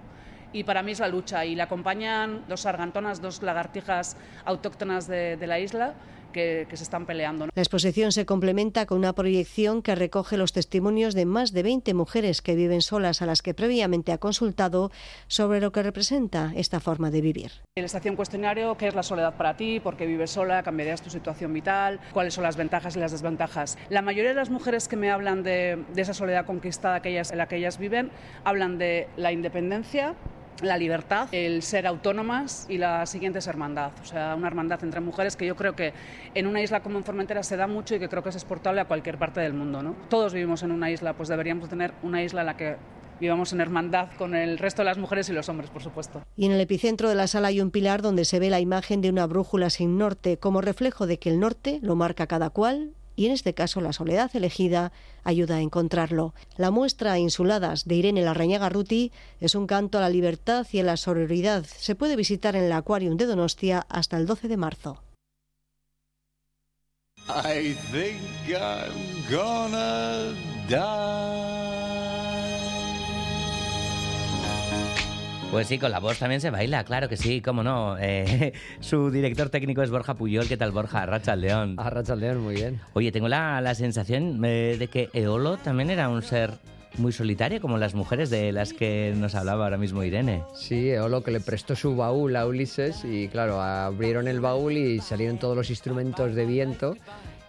Y para mí es la lucha. Y le acompañan dos sargantonas, dos lagartijas autóctonas de, de la isla que, que se están peleando. ¿no? La exposición se complementa con una proyección que recoge los testimonios de más de 20 mujeres que viven solas a las que previamente ha consultado sobre lo que representa esta forma de vivir. Les hacía un cuestionario, ¿qué es la soledad para ti? ¿Por qué vives sola? ¿Cambiarías tu situación vital? ¿Cuáles son las ventajas y las desventajas? La mayoría de las mujeres que me hablan de, de esa soledad conquistada que ellas, en la que ellas viven, hablan de la independencia, la libertad, el ser autónomas y la siguiente es hermandad. O sea, una hermandad entre mujeres que yo creo que en una isla como en Formentera se da mucho y que creo que es exportable a cualquier parte del mundo. ¿no? Todos vivimos en una isla, pues deberíamos tener una isla en la que vivamos en hermandad con el resto de las mujeres y los hombres, por supuesto. Y en el epicentro de la sala hay un pilar donde se ve la imagen de una brújula sin norte, como reflejo de que el norte lo marca cada cual y en este caso la soledad elegida ayuda a encontrarlo. La muestra Insuladas de Irene Larrañaga Ruti es un canto a la libertad y a la sororidad. Se puede visitar en el Aquarium de Donostia hasta el 12 de marzo. Pues sí, con la voz también se baila, claro que sí, cómo no. Eh, su director técnico es Borja Puyol. ¿Qué tal, Borja? Racha León. Racha León, muy bien. Oye, tengo la, la sensación eh, de que Eolo también era un ser muy solitario, como las mujeres de las que nos hablaba ahora mismo Irene. Sí, Eolo que le prestó su baúl a Ulises y claro, abrieron el baúl y salieron todos los instrumentos de viento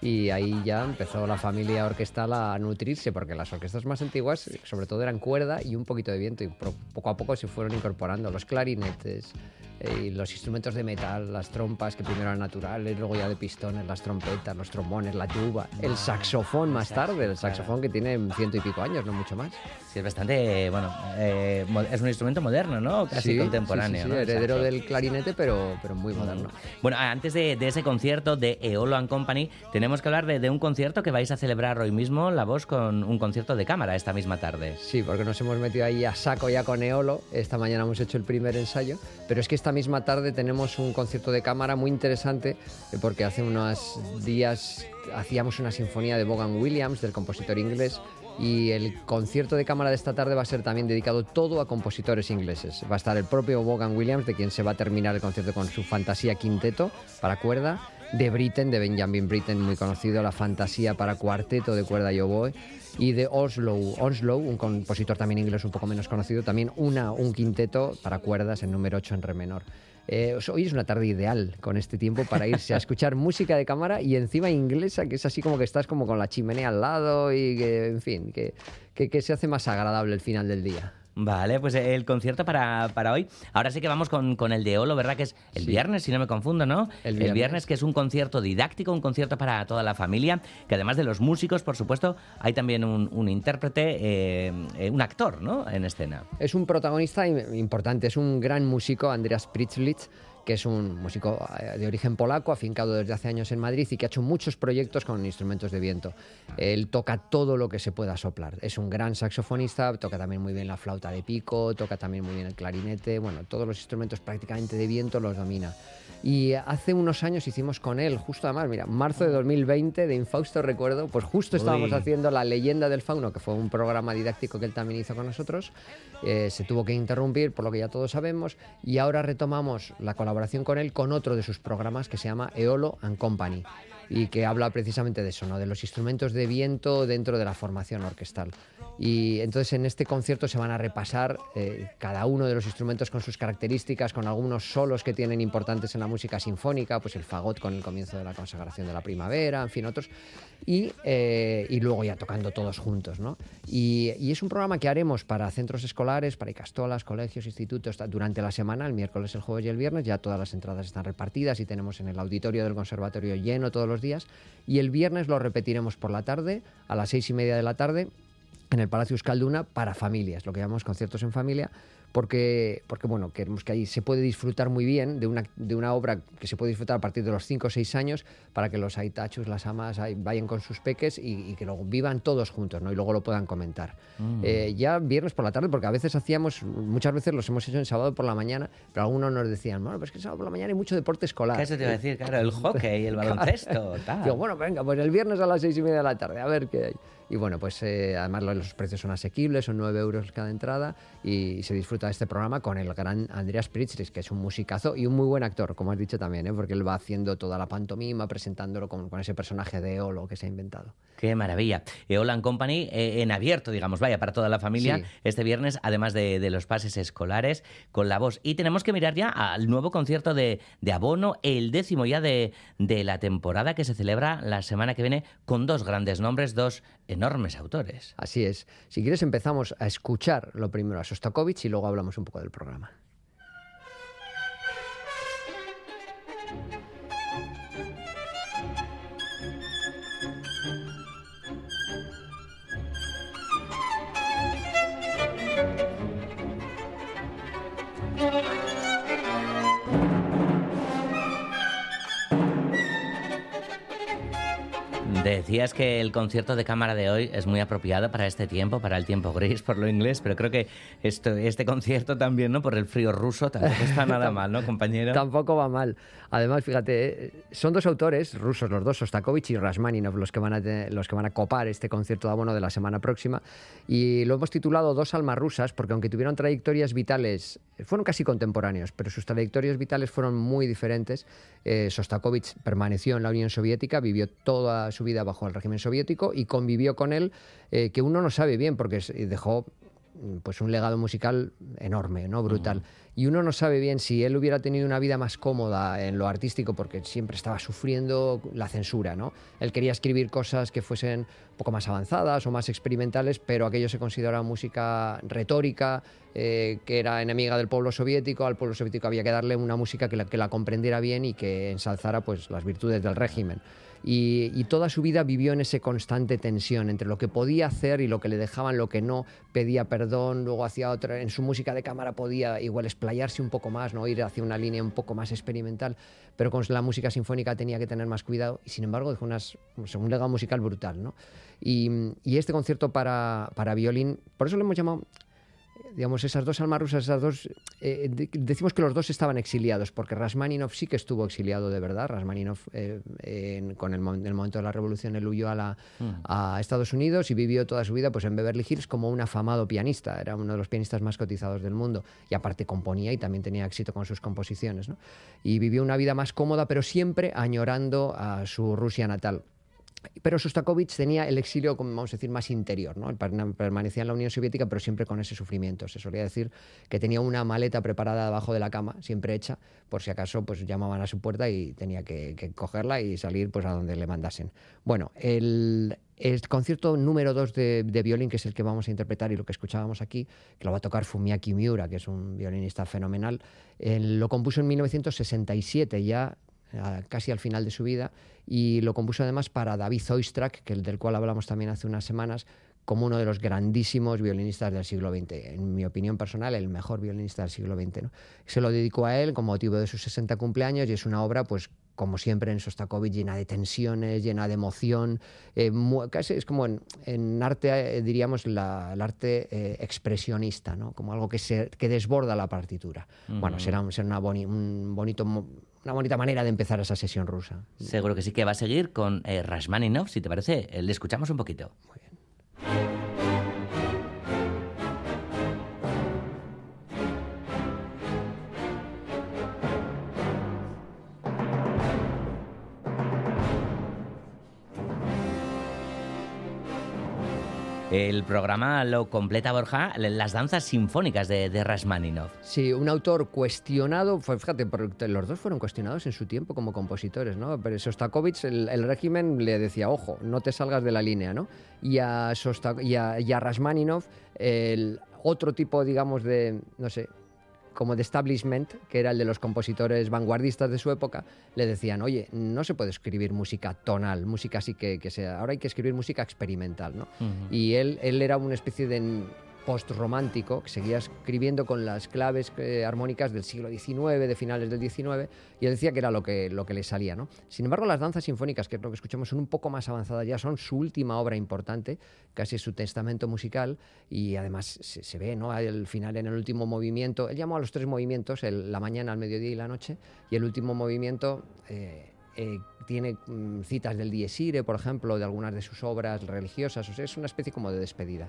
y ahí ya empezó la familia orquestal a nutrirse porque las orquestas más antiguas sobre todo eran cuerda y un poquito de viento y poco a poco se fueron incorporando los clarinetes y los instrumentos de metal, las trompas que primero eran naturales, luego ya de pistones, las trompetas, los trombones, la tuba, el saxofón más tarde, el saxofón que tiene ciento y pico años, no mucho más. Sí, es bastante, bueno, eh, es un instrumento moderno, ¿no? Casi Sí, contemporáneo, sí, sí, ¿no? heredero del clarinete, pero, pero muy moderno. Bueno, antes de, de ese concierto de Eolo and Company, tenemos que hablar de, de un concierto que vais a celebrar hoy mismo, La Voz, con un concierto de cámara esta misma tarde. Sí, porque nos hemos metido ahí a saco ya con Eolo. Esta mañana hemos hecho el primer ensayo, pero es que esta misma tarde tenemos un concierto de cámara muy interesante eh, porque hace unos días hacíamos una sinfonía de Vaughan Williams, del compositor inglés, y el concierto de cámara de esta tarde va a ser también dedicado todo a compositores ingleses. Va a estar el propio Vaughan Williams, de quien se va a terminar el concierto con su Fantasía Quinteto para cuerda, de Britten, de Benjamin Britten, muy conocido, la fantasía para cuarteto de cuerda y oboe, y de Oslo, Oslo, un compositor también inglés un poco menos conocido, también una, un quinteto para cuerdas en número 8 en re menor. Eh, hoy es una tarde ideal con este tiempo para irse a escuchar música de cámara y encima inglesa, que es así como que estás como con la chimenea al lado y que, en fin, que, que, que se hace más agradable el final del día. Vale, pues el concierto para, para hoy. Ahora sí que vamos con, con el de Olo, ¿verdad? Que es el Sí. viernes, si no me confundo, ¿no? El viernes. que es un concierto didáctico, un concierto para toda la familia, que además de los músicos, por supuesto, hay también un, un intérprete, eh, eh, un actor, ¿no? En escena. Es un protagonista im- importante, es un gran músico, Andreas Pritzlitz, que es un músico eh, de origen polaco, afincado desde hace años en Madrid y que ha hecho muchos proyectos con instrumentos de viento. Él toca todo lo que se pueda soplar. Es un gran saxofonista, toca también muy bien la flauta de pico, toca también muy bien el clarinete, bueno, todos los instrumentos prácticamente de viento los domina. Y hace unos años hicimos con él, justo además, mira, marzo de 2020, de Infausto recuerdo, pues justo estábamos Uy. haciendo La leyenda del fauno, que fue un programa didáctico que él también hizo con nosotros. Eh, se tuvo que interrumpir, por lo que ya todos sabemos, y ahora retomamos la colaboración con él con otro de sus programas que se llama Eolo and Company y que habla precisamente de eso, ¿no? de los instrumentos de viento dentro de la formación orquestal. Y entonces en este concierto se van a repasar eh, cada uno de los instrumentos con sus características, con algunos solos que tienen importantes en la música sinfónica, pues el fagot con el comienzo de la consagración de la primavera, en fin, otros, y, eh, y luego ya tocando todos juntos. ¿no? Y, y es un programa que haremos para centros escolares, para icastolas, colegios, institutos, durante la semana, el miércoles, el jueves y el viernes, ya todas las entradas están repartidas y tenemos en el auditorio del conservatorio lleno todos los días. Y el viernes lo repetiremos por la tarde, a las seis y media de la tarde, en el Palacio Euskalduna para familias, lo que llamamos conciertos en familia, porque, porque bueno, queremos que ahí se puede disfrutar muy bien de una, de una obra que se puede disfrutar a partir de los 5 o 6 años para que los aitachus, las amas vayan con sus peques y, y que lo vivan todos juntos ¿no? y luego lo puedan comentar. Mm. Eh, ya viernes por la tarde, porque a veces hacíamos, muchas veces los hemos hecho en sábado por la mañana, pero algunos nos decían, bueno, pues que el sábado por la mañana hay mucho deporte escolar. ¿Qué eso te iba a decir? Claro, el hockey, el baloncesto, tal. Digo, bueno, venga, pues el viernes a las seis y media de la tarde, a ver qué hay. Y bueno, pues eh, además lo- los precios son asequibles, son 9 euros cada entrada y se disfruta de este programa con el gran Andreas Pritzlis, que es un musicazo y un muy buen actor, como has dicho también, ¿eh? porque él va haciendo toda la pantomima, presentándolo con, con ese personaje de Olo que se ha inventado. Qué maravilla. Eolan Company eh, en abierto, digamos, vaya, para toda la familia Sí. este viernes, además de, de los pases escolares con la voz. Y tenemos que mirar ya al nuevo concierto de, de Abono, el décimo ya de, de la temporada que se celebra la semana que viene con dos grandes nombres, dos enormes autores. Así es. Si quieres empezamos a escuchar lo primero a Sostakovich y luego hablamos un poco del programa. Decías que el concierto de cámara de hoy es muy apropiado para este tiempo, para el tiempo gris, por lo inglés, pero creo que esto, este concierto también, ¿no? Por el frío ruso, tampoco está nada mal, ¿no, compañero? Tampoco va mal. Además, fíjate, eh, son dos autores rusos, los dos, Sostakovich y Rasmaninov, los que van a, te- los que van a copar este concierto de abono de la semana próxima. Y lo hemos titulado Dos almas rusas, porque aunque tuvieron trayectorias vitales, eh, fueron casi contemporáneos, pero sus trayectorias vitales fueron muy diferentes. Eh, Sostakovich permaneció en la Unión Soviética, vivió toda su vida bajo el régimen soviético y convivió con él, eh, que uno no sabe bien, porque dejó mm, pues un legado musical enorme, ¿no? Brutal. Y uno no sabe bien si él hubiera tenido una vida más cómoda en lo artístico, porque siempre estaba sufriendo la censura, ¿no? Él quería escribir cosas que fuesen un poco más avanzadas o más experimentales, pero aquello se consideraba música retórica, eh, que era enemiga del pueblo soviético. Al pueblo soviético había que darle una música que la, que la comprendiera bien y que ensalzara pues, las virtudes del régimen. Y, toda su vida vivió en esa constante tensión entre lo que podía hacer y lo que le dejaban, lo que no, pedía perdón, luego hacía otra, en su música de cámara podía igual explayarse un poco más, no ir hacia una línea un poco más experimental, pero con la música sinfónica tenía que tener más cuidado y sin embargo dejó unas, un legado musical brutal. ¿no? Y, y este concierto para, para violín, por eso lo hemos llamado digamos, esas dos almas rusas, esas dos, eh, de- decimos que los dos estaban exiliados, porque Rasmaninov sí que estuvo exiliado de verdad. Rasmaninov, eh, en- con el, mo- en el momento de la revolución, él huyó a, la, a Estados Unidos y vivió toda su vida pues, en Beverly Hills como un afamado pianista. Era uno de los pianistas más cotizados del mundo. Y aparte componía y también tenía éxito con sus composiciones. ¿no? Y vivió una vida más cómoda, pero siempre añorando a su Rusia natal. Pero Sostakovich tenía el exilio, como vamos a decir, más interior. ¿no? Permanecía en la Unión Soviética, pero siempre con ese sufrimiento. Se solía decir que tenía una maleta preparada debajo de la cama, siempre hecha, por si acaso pues, llamaban a su puerta y tenía que, cogerla y salir pues, a donde le mandasen. Bueno, el, concierto número 2 de, violín, que es el que vamos a interpretar y lo que escuchábamos aquí, que lo va a tocar Fumiaki Miura, que es un violinista fenomenal, él lo compuso en 1967, ya casi al final de su vida, y lo compuso además para David Oistrakh, que el del cual hablamos también hace unas semanas, como uno de los grandísimos violinistas del siglo XX. En mi opinión personal, el mejor violinista del siglo XX. ¿no? Se lo dedicó a él con motivo de sus 60 cumpleaños y es una obra, pues, como siempre en Sostakovich, llena de tensiones, llena de emoción. eh, casi es como en, en arte, eh, diríamos, la- el arte eh, expresionista, ¿no? como algo que, se, que desborda la partitura. Bueno, será, un- será una, boni- un bonito, una bonita manera de empezar esa sesión rusa. Seguro que sí que va a seguir con eh, Rashmaninov, si te parece. Eh, Le escuchamos un poquito. El programa lo completa Borja, las danzas sinfónicas de, de Rashmaninov. Sí, un autor cuestionado, fue- fíjate, los dos fueron cuestionados en su tiempo como compositores, ¿no? Pero Sostakovich, el, régimen le decía, ojo, no te salgas de la línea, ¿no? Y a, Sosta- y a, y a Rashmaninov, el otro tipo, digamos, de, no sé, como de establishment, que era el de los compositores vanguardistas de su época, le decían, oye, no se puede escribir música tonal, música así que, que sea, ahora hay que escribir música experimental, ¿no? Y él, él era una especie de post-romántico que seguía escribiendo con las claves eh, armónicas del siglo XIX, de finales del XIX, y él decía que era lo que, lo que le salía. ¿no? Sin embargo, las danzas sinfónicas, que es lo que escuchamos, son un poco más avanzadas ya, son su última obra importante, casi su testamento musical, y además se, ve ¿no? al final, en el último movimiento, él llamó a los tres movimientos, la mañana, el mediodía y la noche, y el último movimiento... eh, eh, tiene mm, citas del Dies por ejemplo, de algunas de sus obras religiosas, o sea, es una especie como de despedida.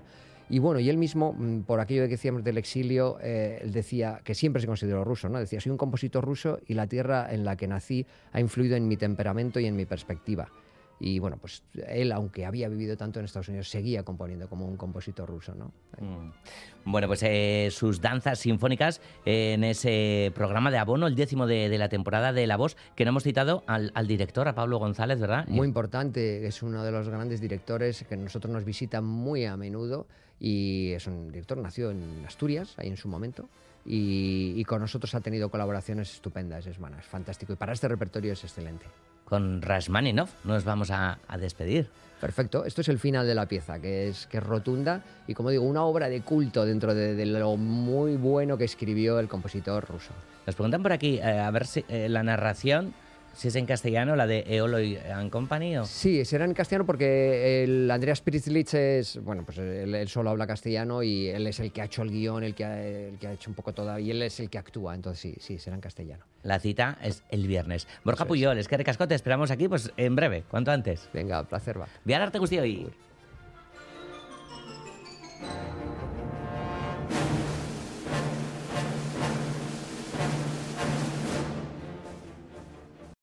Y bueno, y él mismo, mm, por aquello que decíamos del exilio, eh, él decía que siempre se consideró ruso, ¿no? Decía, soy un compositor ruso y la tierra en la que nací ha influido en mi temperamento y en mi perspectiva. Y bueno, pues él, aunque había vivido tanto en Estados Unidos, seguía componiendo como un compositor ruso, ¿no? Mm. Bueno, pues eh, sus danzas sinfónicas en ese programa de abono, el décimo de, de la temporada de La Voz, que no hemos citado al, al director, a Pablo González, ¿verdad? Muy importante, es uno de los grandes directores que nosotros nos visita muy a menudo y es un director, nació en Asturias, ahí en su momento, y, y con nosotros ha tenido colaboraciones estupendas, es, bueno, es fantástico y para este repertorio es excelente. Con Rashmaninov nos vamos a, a despedir. Perfecto, esto es el final de la pieza, que es, que es rotunda y como digo, una obra de culto dentro de, de lo muy bueno que escribió el compositor ruso. Nos preguntan por aquí, eh, a ver si eh, la narración, si es en castellano, la de Eoloy and Company. ¿o? Sí, será en castellano porque el Andreas Pritzlich es, bueno, pues él, solo habla castellano y él es el que ha hecho el guion, el que ha, hecho un poco todo, y él es el que actúa, entonces sí, sí, será en castellano. La cita es el viernes. Borja. Puyol, es que esperamos aquí pues en breve, cuanto antes. Venga, placer va. Viajar te gustó hoy.